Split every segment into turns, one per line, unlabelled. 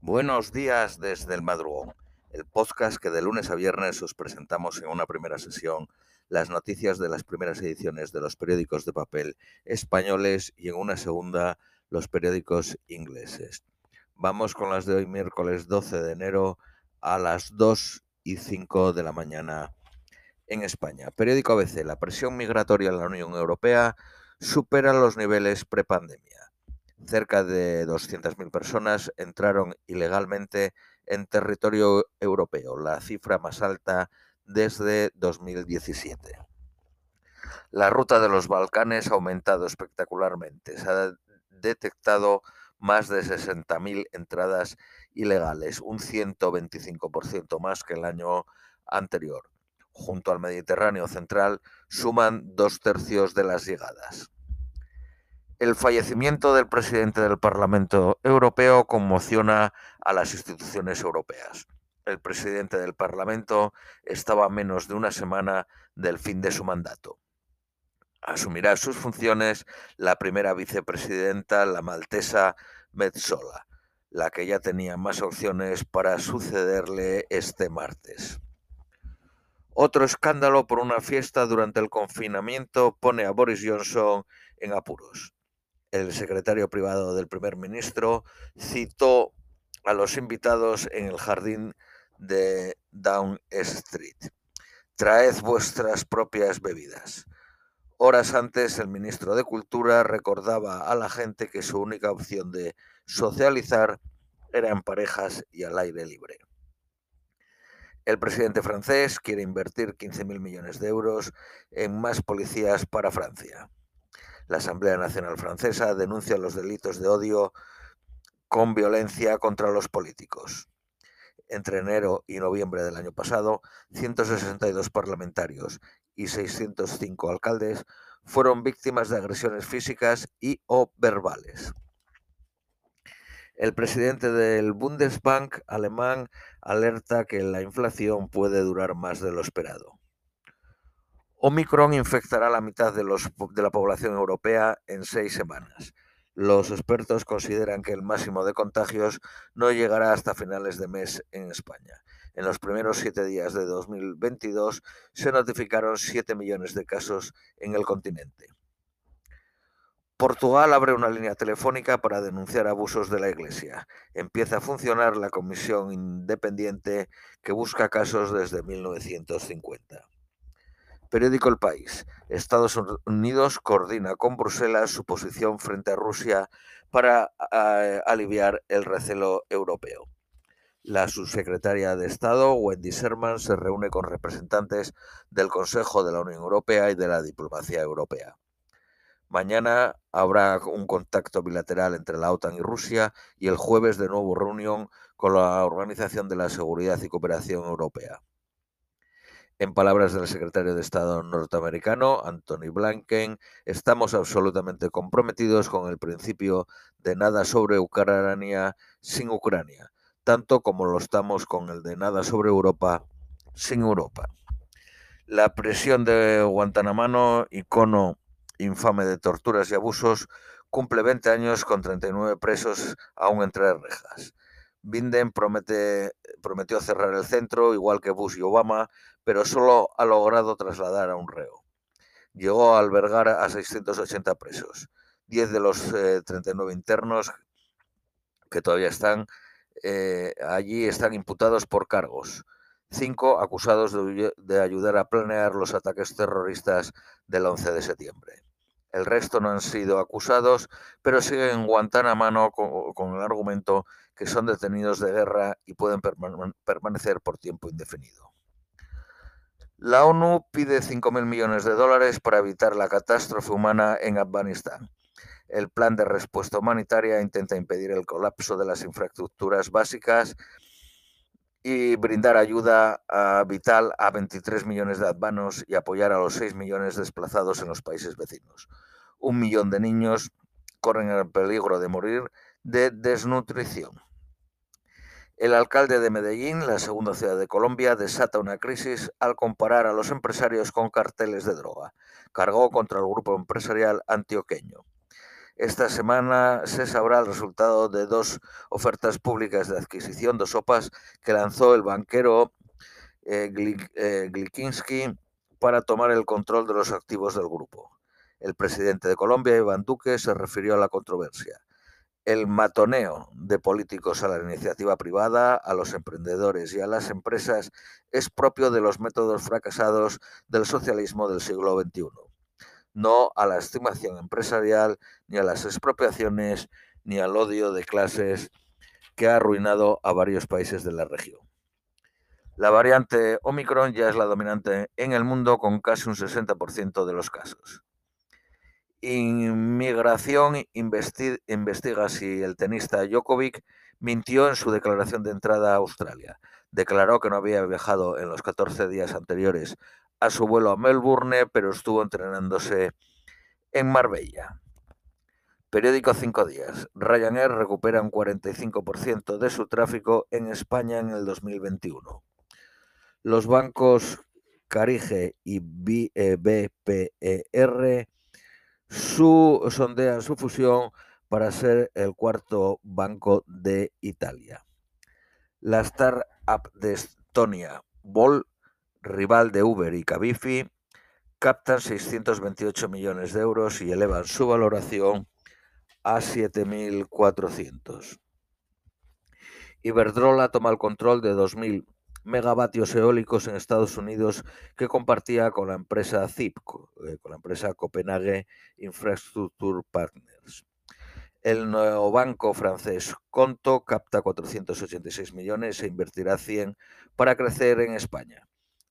Buenos días desde el madrugón, el podcast que de lunes a viernes os presentamos en una primera sesión las noticias de las primeras ediciones de los periódicos de papel españoles y en una segunda los periódicos ingleses. Vamos con las de hoy miércoles 12 de enero a las 2 y 5 de la mañana en España. Periódico ABC, la presión migratoria en la Unión Europea supera los niveles prepandemia cerca de 200.000 personas entraron ilegalmente en territorio europeo, la cifra más alta desde 2017. La ruta de los Balcanes ha aumentado espectacularmente. Se ha detectado más de 60.000 entradas ilegales, un 125% más que el año anterior. Junto al Mediterráneo central suman dos tercios de las llegadas. El fallecimiento del presidente del Parlamento Europeo conmociona a las instituciones europeas. El presidente del Parlamento estaba a menos de una semana del fin de su mandato. Asumirá sus funciones la primera vicepresidenta, la maltesa Metzola, la que ya tenía más opciones para sucederle este martes. Otro escándalo por una fiesta durante el confinamiento pone a Boris Johnson en apuros el secretario privado del primer ministro citó a los invitados en el jardín de Down Street. Traed vuestras propias bebidas. Horas antes, el ministro de Cultura recordaba a la gente que su única opción de socializar era en parejas y al aire libre. El presidente francés quiere invertir 15.000 millones de euros en más policías para Francia. La Asamblea Nacional Francesa denuncia los delitos de odio con violencia contra los políticos. Entre enero y noviembre del año pasado, 162 parlamentarios y 605 alcaldes fueron víctimas de agresiones físicas y o verbales. El presidente del Bundesbank alemán alerta que la inflación puede durar más de lo esperado. Omicron infectará a la mitad de, los, de la población europea en seis semanas. Los expertos consideran que el máximo de contagios no llegará hasta finales de mes en España. En los primeros siete días de 2022 se notificaron 7 millones de casos en el continente. Portugal abre una línea telefónica para denunciar abusos de la Iglesia. Empieza a funcionar la comisión independiente que busca casos desde 1950. Periódico El País. Estados Unidos coordina con Bruselas su posición frente a Rusia para aliviar el recelo europeo. La subsecretaria de Estado, Wendy Sherman, se reúne con representantes del Consejo de la Unión Europea y de la diplomacia europea. Mañana habrá un contacto bilateral entre la OTAN y Rusia y el jueves de nuevo reunión con la Organización de la Seguridad y Cooperación Europea. En palabras del secretario de Estado norteamericano, Anthony Blinken, estamos absolutamente comprometidos con el principio de nada sobre Ucrania sin Ucrania, tanto como lo estamos con el de nada sobre Europa sin Europa. La prisión de Guantanamo, icono infame de torturas y abusos, cumple 20 años con 39 presos aún entre rejas. Binden promete, prometió cerrar el centro, igual que Bush y Obama, pero solo ha logrado trasladar a un reo. Llegó a albergar a 680 presos. 10 de los 39 eh, internos que todavía están eh, allí están imputados por cargos. Cinco acusados de, de, ayudar a planear los ataques terroristas del 11 de septiembre. El resto no han sido acusados, pero siguen en Guantánamo con, con el argumento que son detenidos de guerra y pueden permanecer por tiempo indefinido. La ONU pide 5.000 millones de dólares para evitar la catástrofe humana en Afganistán. El plan de respuesta humanitaria intenta impedir el colapso de las infraestructuras básicas y brindar ayuda vital a 23 millones de afganos y apoyar a los 6 millones desplazados en los países vecinos. Un millón de niños corren el peligro de morir de desnutrición. El alcalde de Medellín, la segunda ciudad de Colombia, desata una crisis al comparar a los empresarios con carteles de droga. Cargó contra el grupo empresarial antioqueño. Esta semana se sabrá el resultado de dos ofertas públicas de adquisición de sopas que lanzó el banquero eh, eh, Glikinski para tomar el control de los activos del grupo. El presidente de Colombia, Iván Duque, se refirió a la controversia. El matoneo de políticos a la iniciativa privada, a los emprendedores y a las empresas es propio de los métodos fracasados del socialismo del siglo XXI no a la estimación empresarial, ni a las expropiaciones, ni al odio de clases que ha arruinado a varios países de la región. La variante Omicron ya es la dominante en el mundo con casi un 60% de los casos. Inmigración investiga si el tenista Djokovic mintió en su declaración de entrada a Australia. Declaró que no había viajado en los 14 días anteriores a su vuelo a Melbourne, pero estuvo entrenándose en Marbella. Periódico Cinco Días. Ryanair recupera un 45% de su tráfico en España en el 2021. Los bancos Carige y BPER eh, su, sondean su fusión para ser el cuarto banco de Italia. La startup de Estonia, Vol, rival de Uber y Cabify, captan 628 millones de euros y elevan su valoración a 7.400. Iberdrola toma el control de 2.000 megavatios eólicos en Estados Unidos que compartía con la empresa ZIP, eh, con la empresa Copenhague Infrastructure Partners. El nuevo banco francés Conto capta 486 millones e invertirá 100 para crecer en España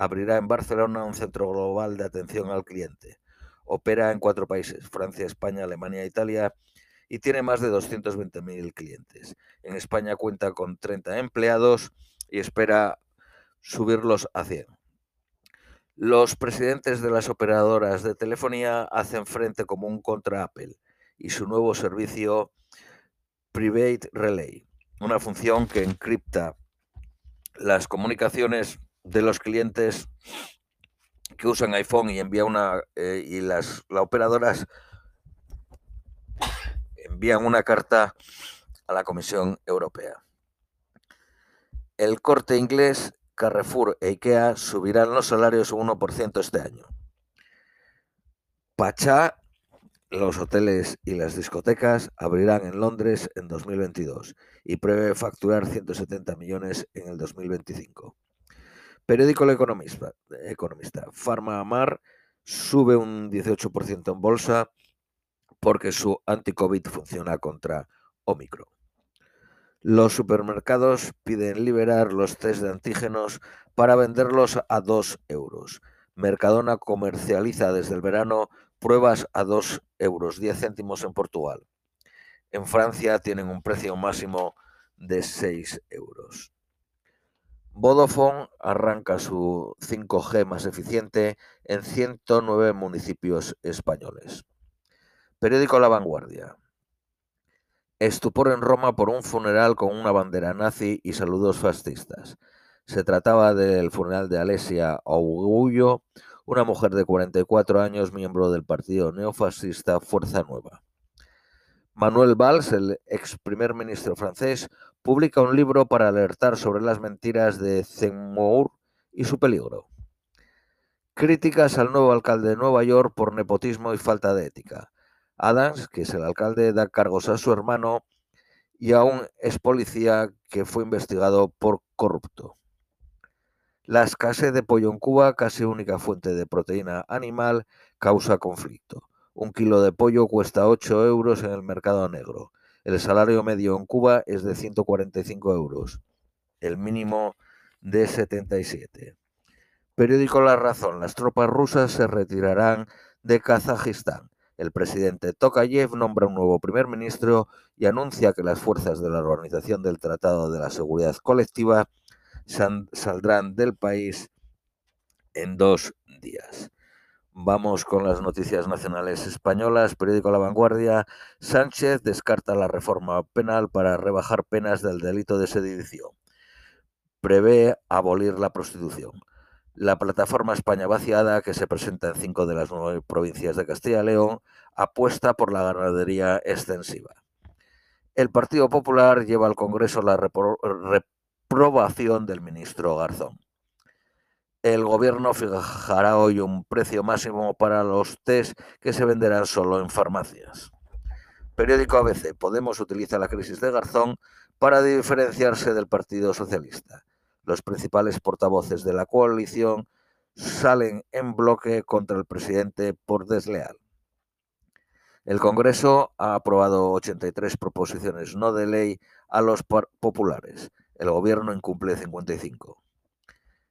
abrirá en Barcelona un centro global de atención al cliente. Opera en cuatro países, Francia, España, Alemania e Italia, y tiene más de 220.000 clientes. En España cuenta con 30 empleados y espera subirlos a 100. Los presidentes de las operadoras de telefonía hacen frente común contra Apple y su nuevo servicio Private Relay, una función que encripta las comunicaciones de los clientes que usan iPhone y envía una eh, y las, operadoras envían una carta a la Comisión Europea. El corte inglés, Carrefour e IKEA subirán los salarios un 1% este año. Pachá, los hoteles y las discotecas abrirán en Londres en 2022 y prevé facturar 170 millones en el 2025. Periódico El Economista. Economista. Pharma sube un 18% en bolsa porque su anti-COVID funciona contra Omicron. Los supermercados piden liberar los test de antígenos para venderlos a 2 euros. Mercadona comercializa desde el verano pruebas a 2 euros 10 céntimos en Portugal. En Francia tienen un precio máximo de 6 euros. Vodafone arranca su 5G más eficiente en 109 municipios españoles. Periódico La Vanguardia. Estupor en Roma por un funeral con una bandera nazi y saludos fascistas. Se trataba del funeral de Alesia Augullo, una mujer de 44 años, miembro del partido neofascista Fuerza Nueva. Manuel Valls, el ex primer ministro francés, publica un libro para alertar sobre las mentiras de Zemmour y su peligro. Críticas al nuevo alcalde de Nueva York por nepotismo y falta de ética. Adams, que es el alcalde, da cargos a su hermano y a un ex policía que fue investigado por corrupto. La escasez de pollo en Cuba, casi única fuente de proteína animal, causa conflicto. Un kilo de pollo cuesta 8 euros en el mercado negro. El salario medio en Cuba es de 145 euros, el mínimo de 77. Periódico La Razón. Las tropas rusas se retirarán de Kazajistán. El presidente Tokayev nombra un nuevo primer ministro y anuncia que las fuerzas de la Organización del Tratado de la Seguridad Colectiva saldrán del país en dos días. Vamos con las noticias nacionales españolas. Periódico La Vanguardia. Sánchez descarta la reforma penal para rebajar penas del delito de sedición. Prevé abolir la prostitución. La plataforma España Vaciada, que se presenta en cinco de las nueve provincias de Castilla y León, apuesta por la ganadería extensiva. El Partido Popular lleva al Congreso la reprobación del ministro Garzón. El gobierno fijará hoy un precio máximo para los test que se venderán solo en farmacias. Periódico ABC. Podemos utiliza la crisis de Garzón para diferenciarse del Partido Socialista. Los principales portavoces de la coalición salen en bloque contra el presidente por desleal. El Congreso ha aprobado 83 proposiciones no de ley a los populares. El Gobierno incumple 55.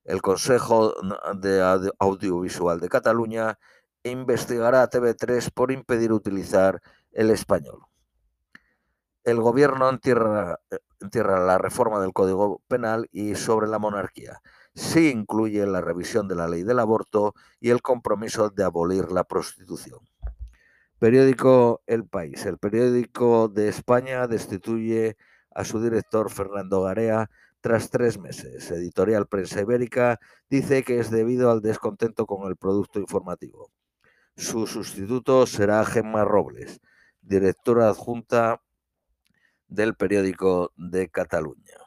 El Consejo de Audiovisual de Cataluña investigará a TV3 por impedir utilizar el español. El Gobierno entierra, entierra la reforma del Código Penal y sobre la monarquía. Sí incluye la revisión de la ley del aborto y el compromiso de abolir la prostitución. Periódico El País. El periódico de España destituye a su director Fernando Garea tras tres meses. Editorial Prensa Ibérica dice que es debido al descontento con el producto informativo. Su sustituto será Gemma Robles, directora adjunta del periódico de Cataluña.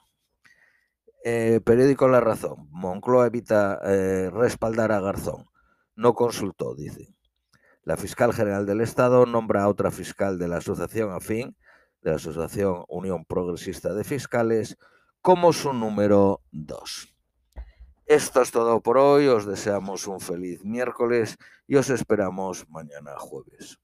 Eh, periódico La Razón. Moncloa evita eh, respaldar a Garzón. No consultó, dice. La fiscal general del Estado nombra a otra fiscal de la asociación afín, de la Asociación Unión Progresista de Fiscales, como su número 2. Esto es todo por hoy. Os deseamos un feliz miércoles y os esperamos mañana jueves.